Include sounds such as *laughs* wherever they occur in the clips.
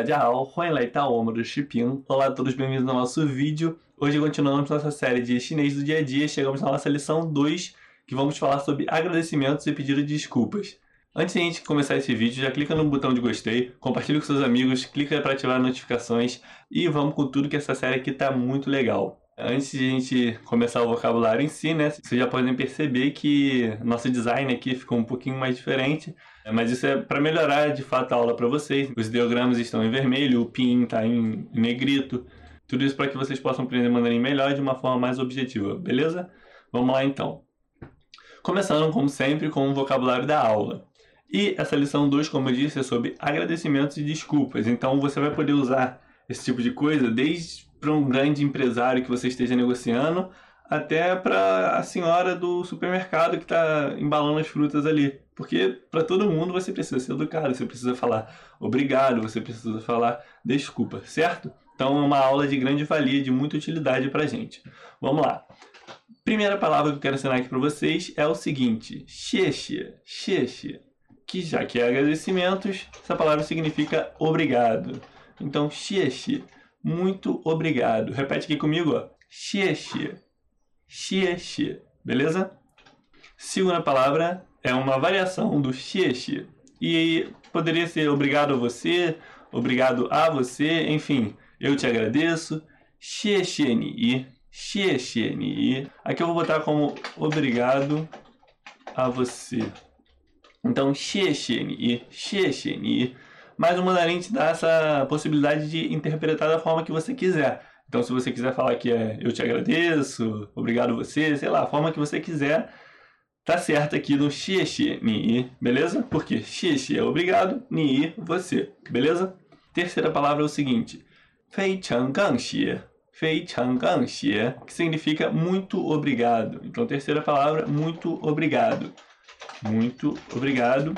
Tadial, Huanlai Taomo Shipin. Olá a todos, bem-vindos ao nosso vídeo. Hoje continuamos nossa série de chinês do dia a dia, chegamos na nossa lição 2, que vamos falar sobre agradecimentos e pedido de desculpas. Antes de a gente começar esse vídeo, já clica no botão de gostei, compartilha com seus amigos, clica para ativar as notificações e vamos com tudo que essa série aqui tá muito legal. Antes de a gente começar o vocabulário em si, né, vocês já podem perceber que nosso design aqui ficou um pouquinho mais diferente, mas isso é para melhorar de fato a aula para vocês. Os ideogramas estão em vermelho, o pin está em negrito, tudo isso para que vocês possam aprender mandarim melhor de uma forma mais objetiva, beleza? Vamos lá então. Começando, como sempre, com o vocabulário da aula. E essa lição 2, como eu disse, é sobre agradecimentos e desculpas. Então você vai poder usar esse tipo de coisa desde para um grande empresário que você esteja negociando, até para a senhora do supermercado que está embalando as frutas ali. Porque para todo mundo você precisa ser educado, você precisa falar obrigado, você precisa falar desculpa, certo? Então é uma aula de grande valia, de muita utilidade para a gente. Vamos lá. Primeira palavra que eu quero ensinar aqui para vocês é o seguinte: xexia, xexia, que já que é agradecimentos, essa palavra significa obrigado. Então, xexia muito obrigado. Repete aqui comigo, ó. Xie xie. Beleza? Segunda palavra é uma variação do xie E poderia ser obrigado a você, obrigado a você, enfim, eu te agradeço. Xie xie ni. Xie xie ni. Aqui eu vou botar como obrigado a você. Então, xie xie ni. Xie xie ni mas o mandarim te dá essa possibilidade de interpretar da forma que você quiser. Então, se você quiser falar que é eu te agradeço, obrigado você, sei lá, a forma que você quiser, tá certo aqui no xie xie ni, beleza? Porque xie xie é obrigado, ni você, beleza? Terceira palavra é o seguinte: fei chang gang xie. Fei chang gang xie, que significa muito obrigado. Então, terceira palavra, muito obrigado. Muito obrigado.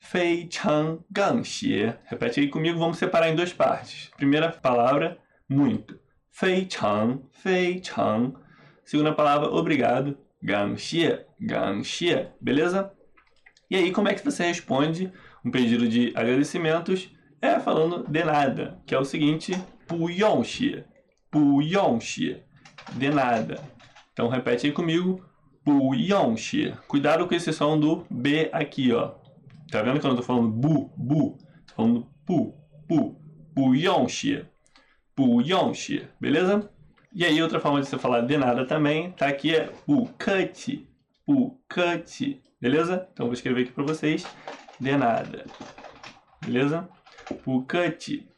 Fei Chang Gang Xie. Repete aí comigo, vamos separar em duas partes. Primeira palavra, muito. Fei Chang, Fei Chang. Segunda palavra, obrigado. Gang Xie, Gang Xie. Beleza? E aí, como é que você responde um pedido de agradecimentos? É falando de nada, que é o seguinte: Pu Yong Xie, Pu Yong Xie. De nada. Então, repete aí comigo. Pu Yong Xie. Cuidado com esse som do B aqui, ó. Tá vendo quando eu tô falando bu, bu? Tô falando pu, pu, bu yongxie. Bu yongxie, beleza? E aí outra forma de você falar de nada também, tá aqui é bu kati, bu kati, beleza? Então vou escrever aqui para vocês, de nada. Beleza? Bu kati.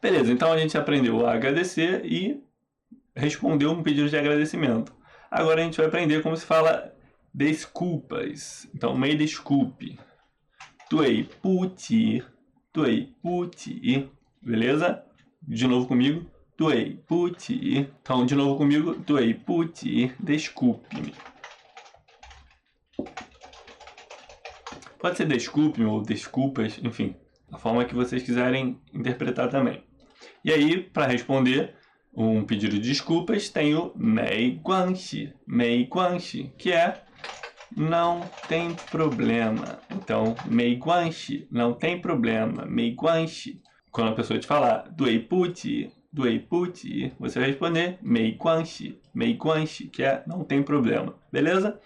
Beleza, então a gente aprendeu a agradecer e respondeu um pedido de agradecimento. Agora a gente vai aprender como se fala desculpas. Então, me desculpe. Dui puti. Dui puti. Beleza? De novo comigo. Dui puti. Então, de novo comigo. Dui puti. Desculpe-me. Pode ser desculpe-me ou desculpas, enfim. A forma que vocês quiserem interpretar também. E aí, para responder um pedido de desculpas, tem o mei guanxi. Mei guanxi, que é não tem problema. Então, mei guanxi, não tem problema. Mei guanxi. Quando a pessoa te falar doei puti, doei puti, você vai responder mei guanxi, mei guanxi, que é não tem problema. Beleza?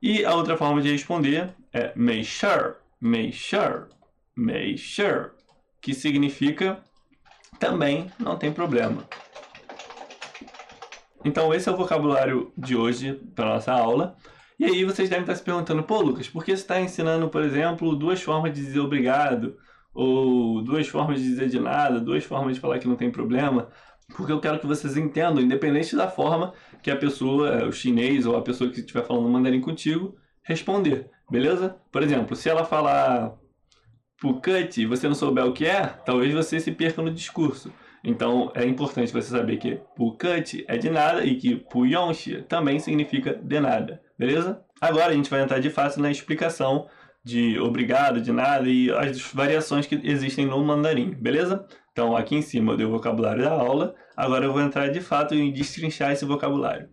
E a outra forma de responder é mei sure, mei sure, mei sure, que significa também não tem problema. Então, esse é o vocabulário de hoje para nossa aula. E aí vocês devem estar se perguntando, pô, Lucas, por que você está ensinando, por exemplo, duas formas de dizer obrigado? Ou duas formas de dizer de nada, duas formas de falar que não tem problema? Porque eu quero que vocês entendam, independente da forma que a pessoa, o chinês ou a pessoa que estiver falando mandarim contigo, responder, beleza? Por exemplo, se ela falar Pukut e você não souber o que é, talvez você se perca no discurso. Então é importante você saber que Pukut é de nada e que Puyonshi também significa de nada. Beleza? Agora a gente vai entrar de fato na explicação de obrigado, de nada e as variações que existem no mandarim, beleza? Então aqui em cima eu dei o vocabulário da aula, agora eu vou entrar de fato em destrinchar esse vocabulário.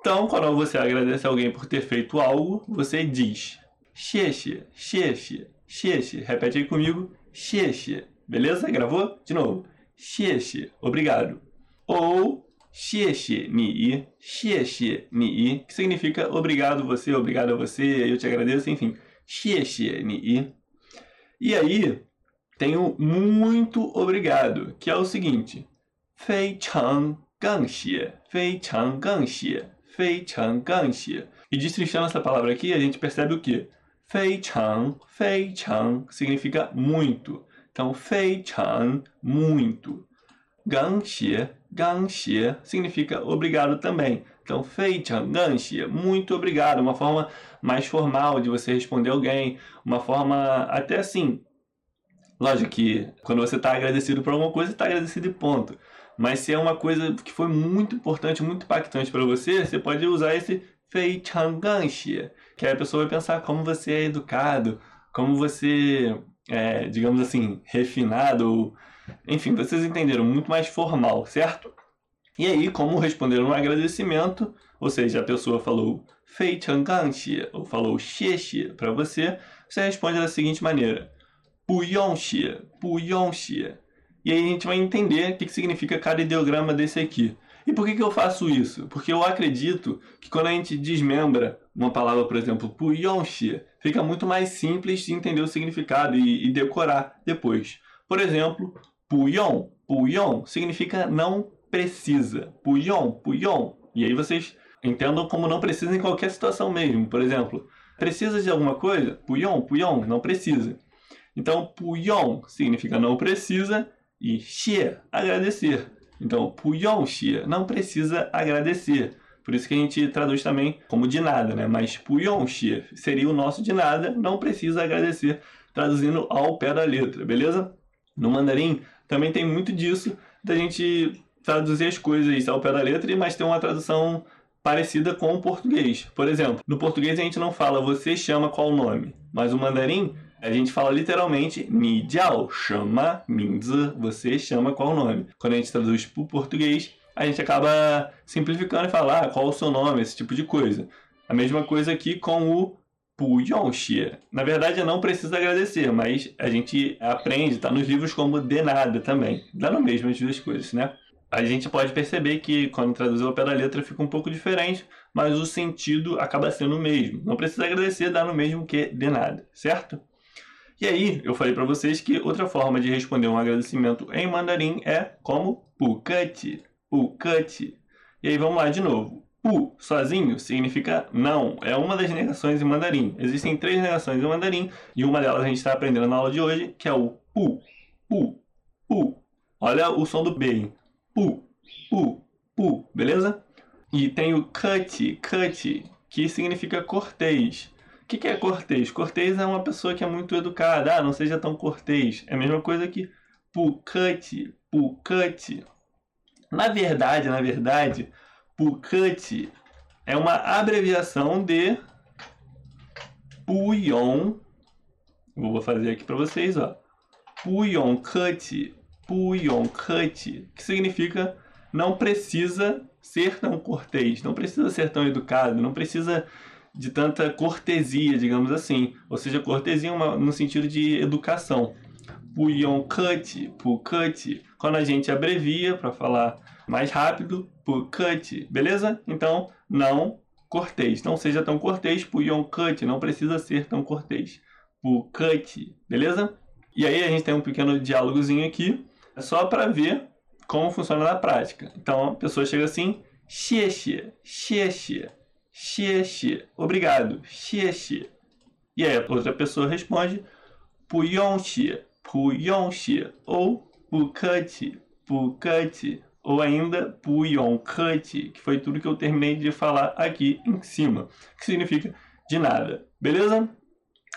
Então, quando você agradece alguém por ter feito algo, você diz xie xie, xie xie, xie xie. Repete aí comigo, xie xie, Beleza? Gravou? De novo. 谢谢, obrigado. Ou xie xie ni xie xie ni que significa obrigado você, obrigado a você, eu te agradeço, enfim. Xie xie ni E aí, tem o muito obrigado, que é o seguinte: fei chang gang xie, fei chang gang xie, fei chang gang xie. E destrinchando essa palavra aqui, a gente percebe o que? Fei chang, fei chang significa muito. Então, fei chang, muito. Gang xie ganxie significa obrigado também. Então, feichan, ganxie, muito obrigado. Uma forma mais formal de você responder alguém. Uma forma até assim. Lógico que quando você está agradecido por alguma coisa, está agradecido e ponto. Mas se é uma coisa que foi muito importante, muito impactante para você, você pode usar esse feichan ganxie, que aí a pessoa vai pensar como você é educado, como você é, digamos assim, refinado ou enfim, vocês entenderam, muito mais formal, certo? E aí, como responderam um agradecimento, ou seja, a pessoa falou Fei Changangxi ou falou Xie para você, você responde da seguinte maneira: Puyongxi, Puyongxi. E aí a gente vai entender o que significa cada ideograma desse aqui. E por que, que eu faço isso? Porque eu acredito que quando a gente desmembra uma palavra, por exemplo, Puyongxi, fica muito mais simples de entender o significado e decorar depois. Por exemplo, Puyon, puyon significa não precisa. Puyon, puyon. E aí vocês entendam como não precisa em qualquer situação mesmo. Por exemplo, precisa de alguma coisa? Puyon, puyon, não precisa. Então, puyon significa não precisa e xie, agradecer. Então, puyon xie, não precisa agradecer. Por isso que a gente traduz também como de nada, né? Mas puyon xie seria o nosso de nada, não precisa agradecer, traduzindo ao pé da letra, beleza? No mandarim também tem muito disso, da gente traduzir as coisas ao pé da letra, mas tem uma tradução parecida com o português. Por exemplo, no português a gente não fala você chama qual nome, mas o mandarim a gente fala literalmente ni jiao, chama, minzi, você chama qual nome. Quando a gente traduz para o português, a gente acaba simplificando e fala ah, qual o seu nome, esse tipo de coisa. A mesma coisa aqui com o Puyonxie. Na verdade, não precisa agradecer, mas a gente aprende, está nos livros como de nada também. Dá no mesmo as duas coisas, né? A gente pode perceber que quando traduz ao pé da letra fica um pouco diferente, mas o sentido acaba sendo o mesmo. Não precisa agradecer, dá no mesmo que de nada, certo? E aí, eu falei para vocês que outra forma de responder um agradecimento em mandarim é como pukati, pukati. E aí vamos lá de novo. Pu, sozinho, significa não. É uma das negações em mandarim. Existem três negações em mandarim e uma delas a gente está aprendendo na aula de hoje, que é o pu, pu, pu. Olha o som do B? Pu, pu, pu, beleza? E tem o cut, cut, que significa cortês que, que é cortês? Cortês é uma pessoa que é muito educada. Ah, não seja tão cortês. É a mesma coisa que pucate, pucate. Na verdade, na verdade, pucate é uma abreviação de puyon. Vou fazer aqui para vocês, ó. Puyon cut, puyon cut, que significa não precisa ser tão cortês, não precisa ser tão educado, não precisa de tanta cortesia, digamos assim. Ou seja, cortesia uma, no sentido de educação. Puyon cut, cut, quando a gente abrevia para falar mais rápido por cut, beleza? Então, não cortês. Não seja tão cortês por ion cut, não precisa ser tão cortês por cut, beleza? E aí a gente tem um pequeno diálogozinho aqui, é só para ver como funciona na prática. Então, a pessoa chega assim, xie xie, xie xie, xie xie, obrigado, xie xie. E aí outra pessoa responde, puyon xie, xie, ou bukete, bukete, ou ainda Puyon Kuti, que foi tudo que eu terminei de falar aqui em cima, que significa de nada, beleza?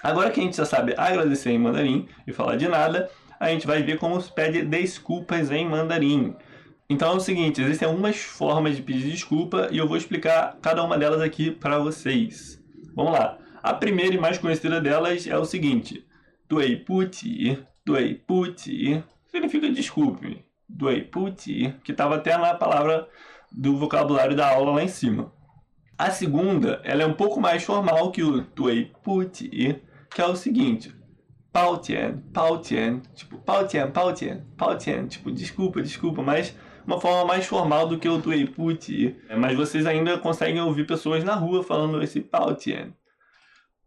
Agora que a gente já sabe agradecer em mandarim e falar de nada, a gente vai ver como se pede desculpas em mandarim. Então é o seguinte, existem algumas formas de pedir desculpa e eu vou explicar cada uma delas aqui para vocês. Vamos lá. A primeira e mais conhecida delas é o seguinte: Doei puti, doei puti, significa desculpe Puti, que estava até na palavra do vocabulário da aula lá em cima. A segunda, ela é um pouco mais formal que o dui puti, que é o seguinte: pao tian, pao tian, tipo, pao tian, pao tian, pao tian, tipo, desculpa, desculpa, mas uma forma mais formal do que o tuei puti. Mas vocês ainda conseguem ouvir pessoas na rua falando esse pao tian.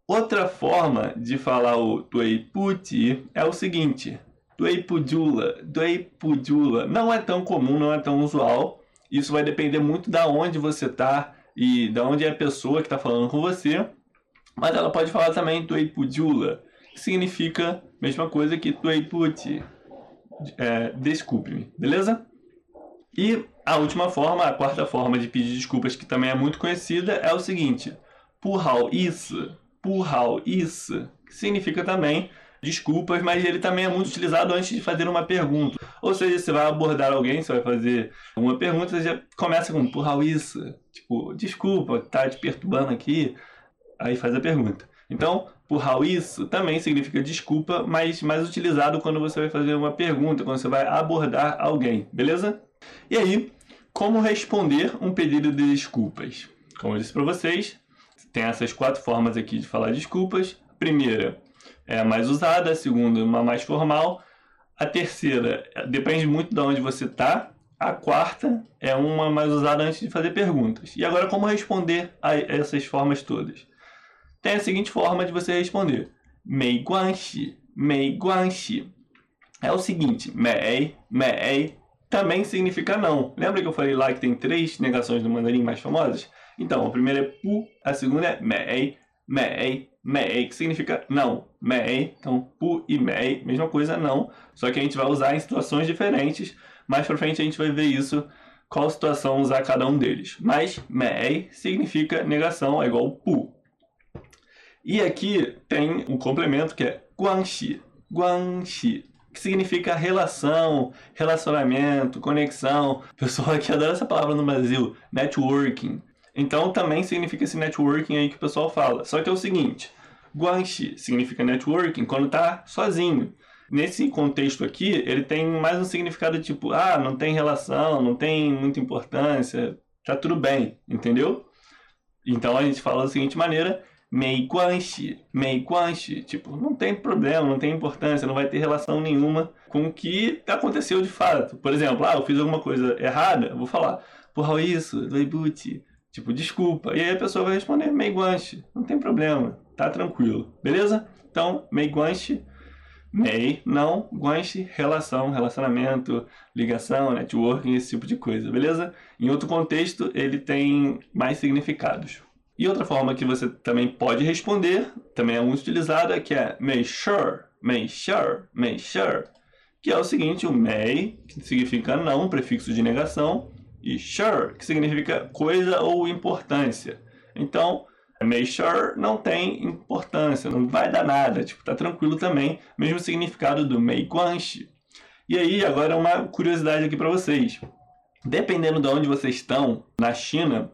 Outra forma de falar o tuei puti é o seguinte, tuei pujula. Não é tão comum, não é tão usual. Isso vai depender muito da onde você está e da onde é a pessoa que está falando com você. Mas ela pode falar também tuei pujula, que significa mesma coisa que tuei puti. É, Desculpe-me, beleza? E a última forma, a quarta forma de pedir desculpas, que também é muito conhecida, é o seguinte: Purral isso Purral, isso, que significa também desculpas, mas ele também é muito utilizado antes de fazer uma pergunta. Ou seja, você vai abordar alguém, você vai fazer uma pergunta, você já começa com Purral, isso, tipo, desculpa, tá te perturbando aqui, aí faz a pergunta. Então, Purral, isso também significa desculpa, mas mais utilizado quando você vai fazer uma pergunta, quando você vai abordar alguém, beleza? E aí, como responder um pedido de desculpas? Como eu disse para vocês, tem essas quatro formas aqui de falar desculpas. Primeira é a mais usada, a segunda, uma mais formal. A terceira depende muito de onde você está. A quarta é uma mais usada antes de fazer perguntas. E agora, como responder a essas formas todas? Tem a seguinte forma de você responder: mei guanxi, mei guanxi. É o seguinte: mei, mei também significa não. Lembra que eu falei lá que tem três negações do mandarim mais famosas? Então, a primeira é pu, a segunda é mei, mei, mei, que significa não. Mei, então pu e mei, mesma coisa, não. Só que a gente vai usar em situações diferentes. Mais pra frente a gente vai ver isso, qual situação usar cada um deles. Mas mei significa negação, é igual pu. E aqui tem um complemento que é guanxi. Guanxi que significa relação, relacionamento, conexão. Pessoal aqui adora essa palavra no Brasil, networking. Então também significa esse networking aí que o pessoal fala. Só que é o seguinte, guanxi significa networking quando tá sozinho. Nesse contexto aqui, ele tem mais um significado tipo, ah, não tem relação, não tem muita importância, tá tudo bem, entendeu? Então a gente fala da seguinte maneira, mei guanxi, mei guanxi, tipo, não tem problema, não tem importância, não vai ter relação nenhuma com o que aconteceu de fato. Por exemplo, ah, eu fiz alguma coisa errada, vou falar, porra, isso, doibuti, Tipo, desculpa. E aí a pessoa vai responder meiguanche. Não tem problema. Tá tranquilo. Beleza? Então, meiguanche. Mei, não, guanche, relação, relacionamento, ligação, networking, esse tipo de coisa, beleza? Em outro contexto, ele tem mais significados. E outra forma que você também pode responder, também é muito utilizada, que é make sure, make sure, make sure, que é o seguinte, o may, que significa não, prefixo de negação, e sure, que significa coisa ou importância. Então, make sure não tem importância, não vai dar nada, tipo, tá tranquilo também, mesmo significado do mei guanxi. E aí, agora uma curiosidade aqui para vocês. Dependendo de onde vocês estão, na China,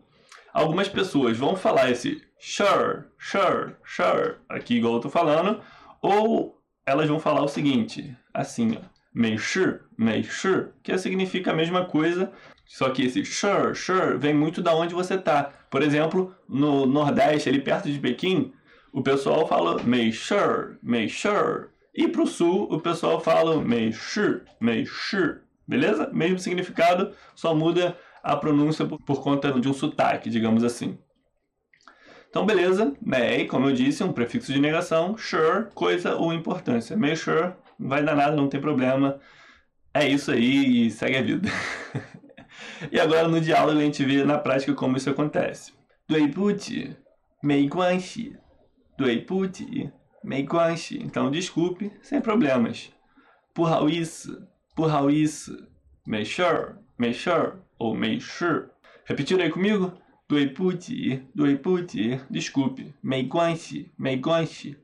algumas pessoas vão falar esse sure, sure, sure, aqui igual eu tô falando, ou elas vão falar o seguinte, assim, ó, mei shi, mei shi, que significa a mesma coisa, só que esse sure, sure vem muito da onde você tá. Por exemplo, no Nordeste, ali perto de Pequim, o pessoal fala mei sure, mei sure. E pro Sul, o pessoal fala mei shi, mei shi. Beleza? Mesmo significado, só muda a pronúncia por, por conta de um sotaque, digamos assim. Então, beleza, mei, como eu disse, um prefixo de negação, sure, coisa ou importância. Mei sure, não vai dar nada, não tem problema. É isso aí e segue a vida. *laughs* E agora no diálogo a gente vê na prática como isso acontece. Dui puti, mei guanxi. Dui puti, mei guanxi. Então desculpe, sem problemas. Por hao isso, por isso. Mei sure, mei sure ou mei shi. Repetindo aí comigo? Dui puti, dui puti. Desculpe, mei guanxi, mei guanxi.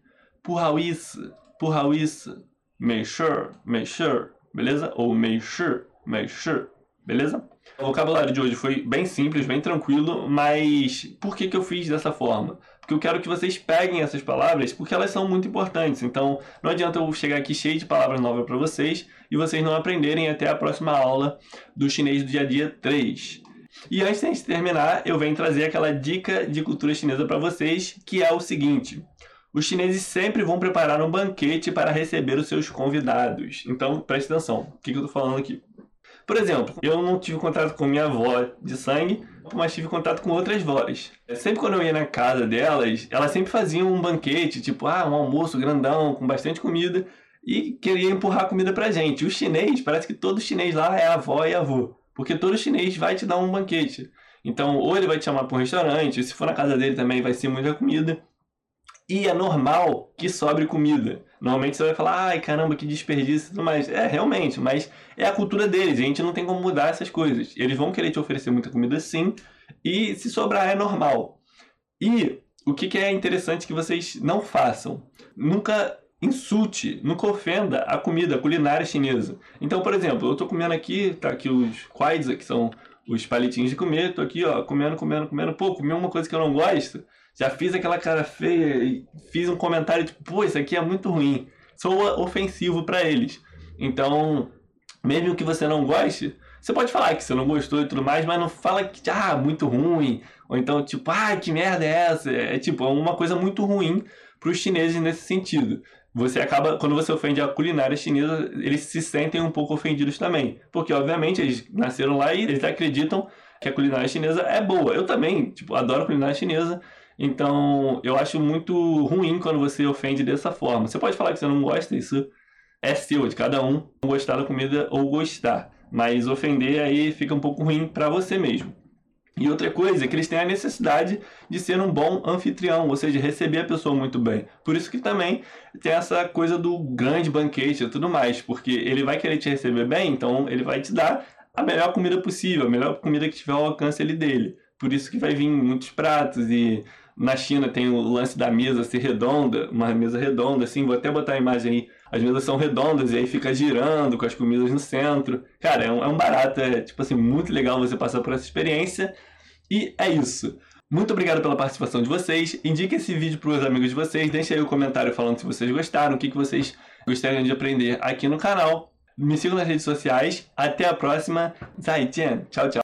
Por hao isso, por isso. Mei sure, mei sure. Beleza? Ou mei shi, mei shi. Beleza? O vocabulário de hoje foi bem simples, bem tranquilo, mas por que, que eu fiz dessa forma? Porque eu quero que vocês peguem essas palavras porque elas são muito importantes. Então, não adianta eu chegar aqui cheio de palavras novas para vocês e vocês não aprenderem até a próxima aula do chinês do dia a dia 3. E antes de terminar, eu venho trazer aquela dica de cultura chinesa para vocês, que é o seguinte: os chineses sempre vão preparar um banquete para receber os seus convidados. Então, preste atenção. O que, eu estou falando aqui? Por exemplo, eu não tive contato com minha avó de sangue, mas tive contato com outras vós. Sempre quando eu ia na casa delas, elas sempre faziam um banquete, tipo, ah, um almoço grandão, com bastante comida, e queria empurrar comida pra gente. O chinês, parece que todo chinês lá é avó e avô, porque todo chinês vai te dar um banquete. Então, ou ele vai te chamar para um restaurante, se for na casa dele também vai ser muita comida. E é normal que sobre comida. Normalmente você vai falar, ai caramba, que desperdício mais. É, realmente, mas é a cultura deles. A gente não tem como mudar essas coisas. Eles vão querer te oferecer muita comida sim. E se sobrar é normal. E o que, que é interessante que vocês não façam? Nunca insulte, nunca ofenda a comida, a culinária chinesa. Então, por exemplo, eu estou comendo aqui, tá aqui os kwaiza, que são os palitinhos de comer, tô aqui, ó, comendo, comendo, comendo. Pô, comi uma coisa que eu não gosto, já fiz aquela cara feia e fiz um comentário tipo, pô, isso aqui é muito ruim. Sou ofensivo para eles. Então, mesmo que você não goste, você pode falar que você não gostou e tudo mais, mas não fala que, ah, muito ruim. Ou então, tipo, ah, que merda é essa? É tipo, é uma coisa muito ruim para os chineses nesse sentido você acaba, quando você ofende a culinária chinesa, eles se sentem um pouco ofendidos também. Porque, obviamente, eles nasceram lá e eles acreditam que a culinária chinesa é boa. Eu também, tipo, adoro culinária chinesa. Então, eu acho muito ruim quando você ofende dessa forma. Você pode falar que você não gosta, isso é seu, de cada um, gostar da comida ou gostar. Mas ofender aí fica um pouco ruim para você mesmo. E outra coisa é que eles têm a necessidade de ser um bom anfitrião, ou seja, receber a pessoa muito bem. Por isso que também tem essa coisa do grande banquete e tudo mais, porque ele vai querer te receber bem, então ele vai te dar a melhor comida possível, a melhor comida que tiver ao alcance ali dele. Por isso que vai vir muitos pratos e na China tem o lance da mesa ser redonda, uma mesa redonda, assim, vou até botar a imagem aí. As mesas são redondas e aí fica girando com as comidas no centro. Cara, é um, é um barato, é tipo assim, muito legal você passar por essa experiência. E é isso. Muito obrigado pela participação de vocês. Indique esse vídeo para os amigos de vocês. Deixe aí o um comentário falando se vocês gostaram, o que, que vocês gostariam de aprender aqui no canal. Me sigam nas redes sociais. Até a próxima. Zaijian. Tchau, tchau.